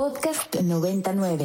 Podcast 99.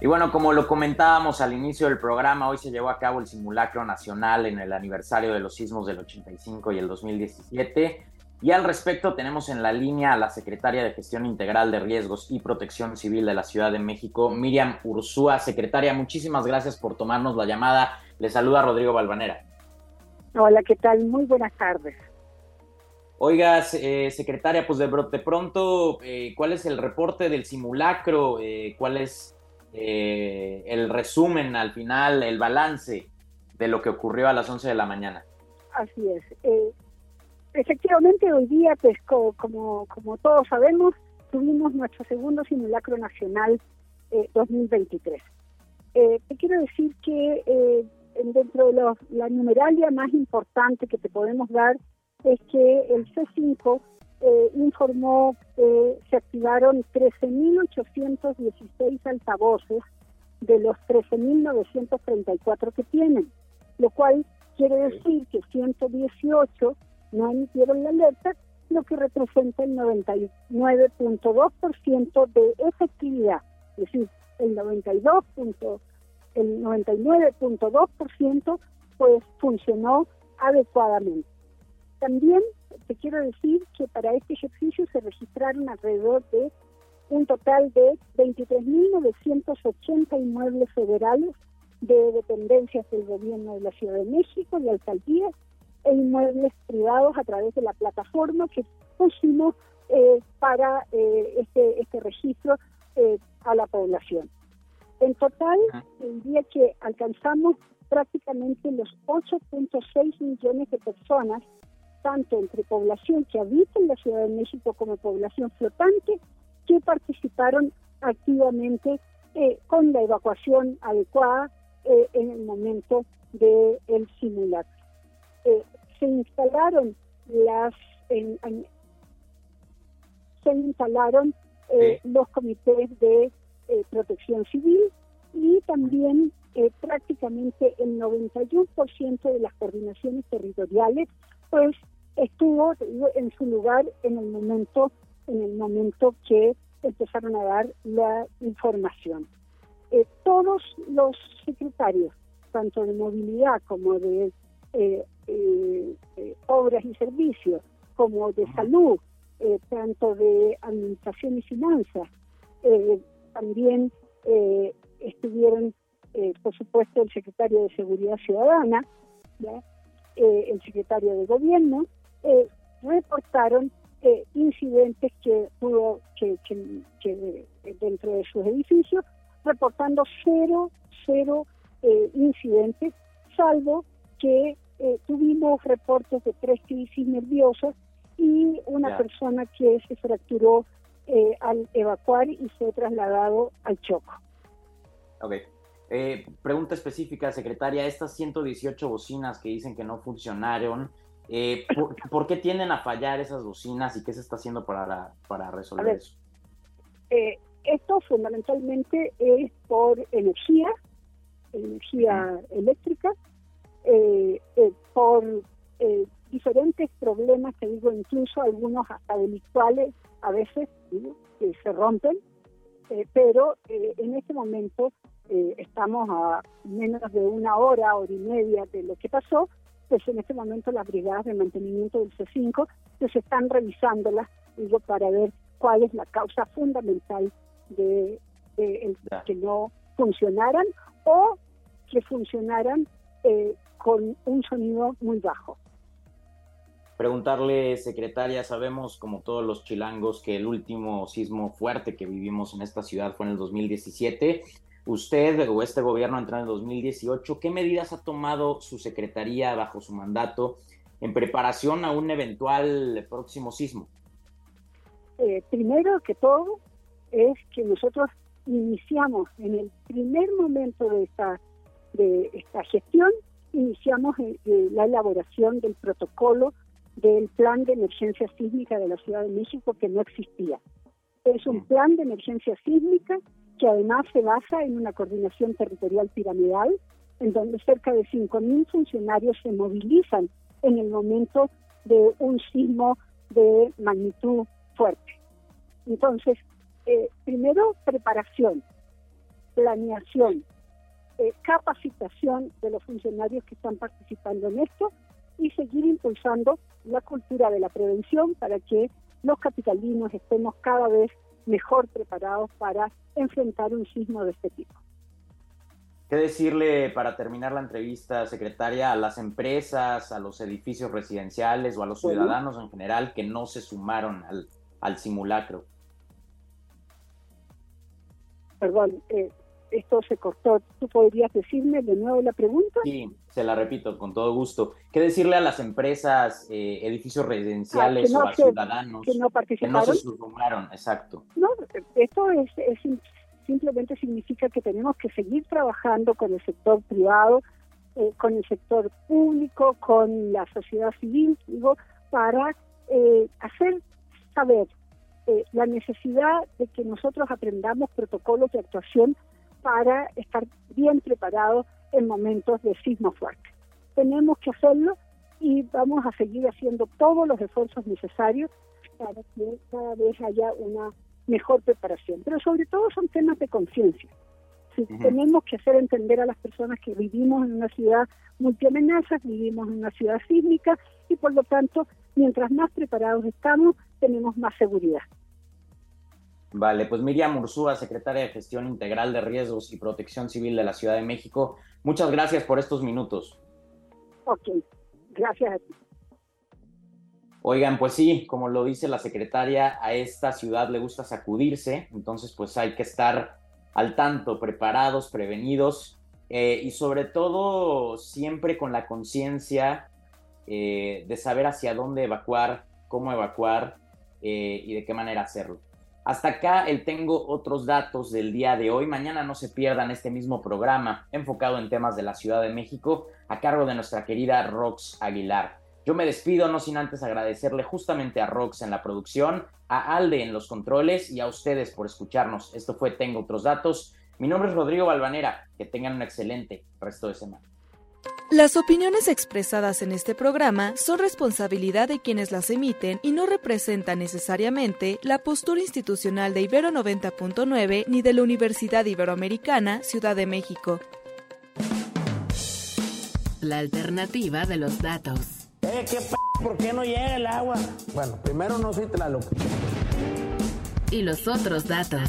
Y bueno, como lo comentábamos al inicio del programa, hoy se llevó a cabo el simulacro nacional en el aniversario de los sismos del 85 y el 2017. Y al respecto tenemos en la línea a la secretaria de Gestión Integral de Riesgos y Protección Civil de la Ciudad de México, Miriam Ursúa. Secretaria, muchísimas gracias por tomarnos la llamada. Le saluda Rodrigo Balvanera. Hola, ¿qué tal? Muy buenas tardes. Oigas, eh, secretaria, pues de, pronto, eh, ¿cuál es el reporte del simulacro? Eh, ¿Cuál es el resumen al final, el balance de lo que ocurrió a las 11 de la mañana? Así es. efectivamente, hoy día, pues como, todos sabemos, tuvimos nuestro segundo simulacro nacional 2023. te quiero decir que dentro de la numeralia más importante que te podemos dar es que el C5 eh, informó que se activaron 13.816 altavoces de los 13.934 que tienen, lo cual quiere decir que 118 no emitieron la alerta, lo que representa el 99.2% de efectividad, es decir, el 92. el 99.2% pues funcionó adecuadamente. También te quiero decir que para este ejercicio se registraron alrededor de un total de 23.980 inmuebles federales de dependencias del gobierno de la Ciudad de México, de alcaldías e inmuebles privados a través de la plataforma que pusimos eh, para eh, este, este registro eh, a la población. En total, el día que alcanzamos prácticamente los 8.6 millones de personas tanto entre población que habita en la Ciudad de México como población flotante, que participaron activamente eh, con la evacuación adecuada eh, en el momento del el simulacro. Eh, se instalaron las se instalaron los comités de protección civil y también prácticamente el 91% de las coordinaciones territoriales pues estuvo en su lugar en el momento en el momento que empezaron a dar la información. Eh, todos los secretarios, tanto de movilidad como de eh, eh, obras y servicios, como de salud, tanto de administración y finanzas, también estuvieron, por supuesto, el secretario de Seguridad Ciudadana, el secretario de Gobierno, eh, reportaron eh, incidentes que pudo que, que, dentro de sus edificios, reportando cero, cero eh, incidentes, salvo que tuvimos reportes de tres crisis nerviosas y una persona que se fracturó al evacuar y fue trasladado al Choco. Okay. pregunta específica, secretaria, estas 118 bocinas que dicen que no funcionaron, eh, ¿por, qué tienden a fallar esas bocinas y qué se está haciendo para, para resolver eso? Eh, esto fundamentalmente es por energía, energía eléctrica, eh, por diferentes problemas, te digo, incluso algunos hasta delictuales a veces, que se rompen, pero en este momento estamos a menos de una hora, hora y media de lo que pasó, pues en este momento las brigadas de mantenimiento del C5 pues están revisándolas digo, para ver cuál es la causa fundamental de, que no funcionaran o que funcionaran eh, con un sonido muy bajo. Preguntarle, secretaria, sabemos como todos los chilangos que el último sismo fuerte que vivimos en esta ciudad fue en el 2017 usted o este gobierno entró en el 2018, ¿qué medidas ha tomado su secretaría bajo su mandato en preparación a un eventual próximo sismo? Eh, primero que todo es que nosotros iniciamos en el primer momento de esta, de esta gestión, iniciamos eh, eh, la elaboración del protocolo del plan de emergencia sísmica de la Ciudad de México que no existía. Es un mm. plan de emergencia sísmica que además se basa en una coordinación territorial piramidal, en donde cerca de 5.000 funcionarios se movilizan en el momento de un sismo de magnitud fuerte. Entonces, eh, primero, preparación, planeación, eh, capacitación de los funcionarios que están participando en esto y seguir impulsando la cultura de la prevención para que los capitalinos estemos cada vez mejor preparados para enfrentar un sismo de este tipo. ¿Qué decirle para terminar la entrevista, secretaria, a las empresas, a los edificios residenciales o a los ciudadanos en general que no se sumaron al, al simulacro? Perdón, eh, esto se cortó. ¿Tú podrías decirme de nuevo la pregunta? Sí, se la repito con todo gusto. ¿Qué decirle a las empresas, eh, edificios residenciales ah, o a ciudadanos que no participaron? Que no se sumaron, exacto. No, esto es, simplemente significa que tenemos que seguir trabajando con el sector privado, eh, con el sector público, con la sociedad civil, digo, para eh, hacer saber la necesidad de que nosotros aprendamos protocolos de actuación para estar bien preparados en momentos de sismo fuerte. Tenemos que hacerlo y vamos a seguir haciendo todos los esfuerzos necesarios para que cada vez haya una mejor preparación. Pero sobre todo son temas de conciencia. Tenemos que hacer entender a las personas que vivimos en una ciudad multiamenazas, vivimos en una ciudad sísmica y por lo tanto, mientras más preparados estamos, tenemos más seguridad. Vale, pues Miriam Ursúa, secretaria de Gestión Integral de Riesgos y Protección Civil de la Ciudad de México, muchas gracias por estos minutos. Ok, gracias a ti. Oigan, pues sí, como lo dice la secretaria, a esta ciudad le gusta sacudirse, entonces pues hay que estar al tanto, preparados, prevenidos eh, y sobre todo siempre con la conciencia eh, de saber hacia dónde evacuar, cómo evacuar eh, y de qué manera hacerlo. Hasta acá el tengo otros datos del día de hoy. Mañana no se pierdan este mismo programa enfocado en temas de la Ciudad de México a cargo de nuestra querida Rox Aguilar. Yo me despido no sin antes agradecerle justamente a Rox en la producción, a Alde en los controles y a ustedes por escucharnos. Esto fue Tengo otros datos. Mi nombre es Rodrigo Balvanera. Que tengan un excelente resto de semana. Las opiniones expresadas en este programa son responsabilidad de quienes las emiten y no representan necesariamente la postura institucional de Ibero 90.9 ni de la Universidad Iberoamericana Ciudad de México. La alternativa de los datos. Eh, ¿qué p ¿Por qué no llega el agua? Bueno, primero no soy Tlaloc. Y los otros datos.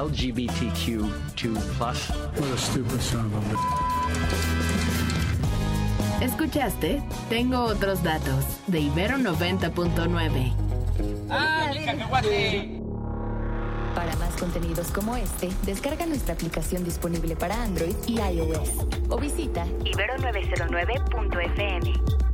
LGBTQ2+. What a stupid son of ¿Escuchaste? Tengo otros datos de Ibero 90.9. Para más contenidos como este, descarga nuestra aplicación disponible para Android y iOS o visita ibero909.fm.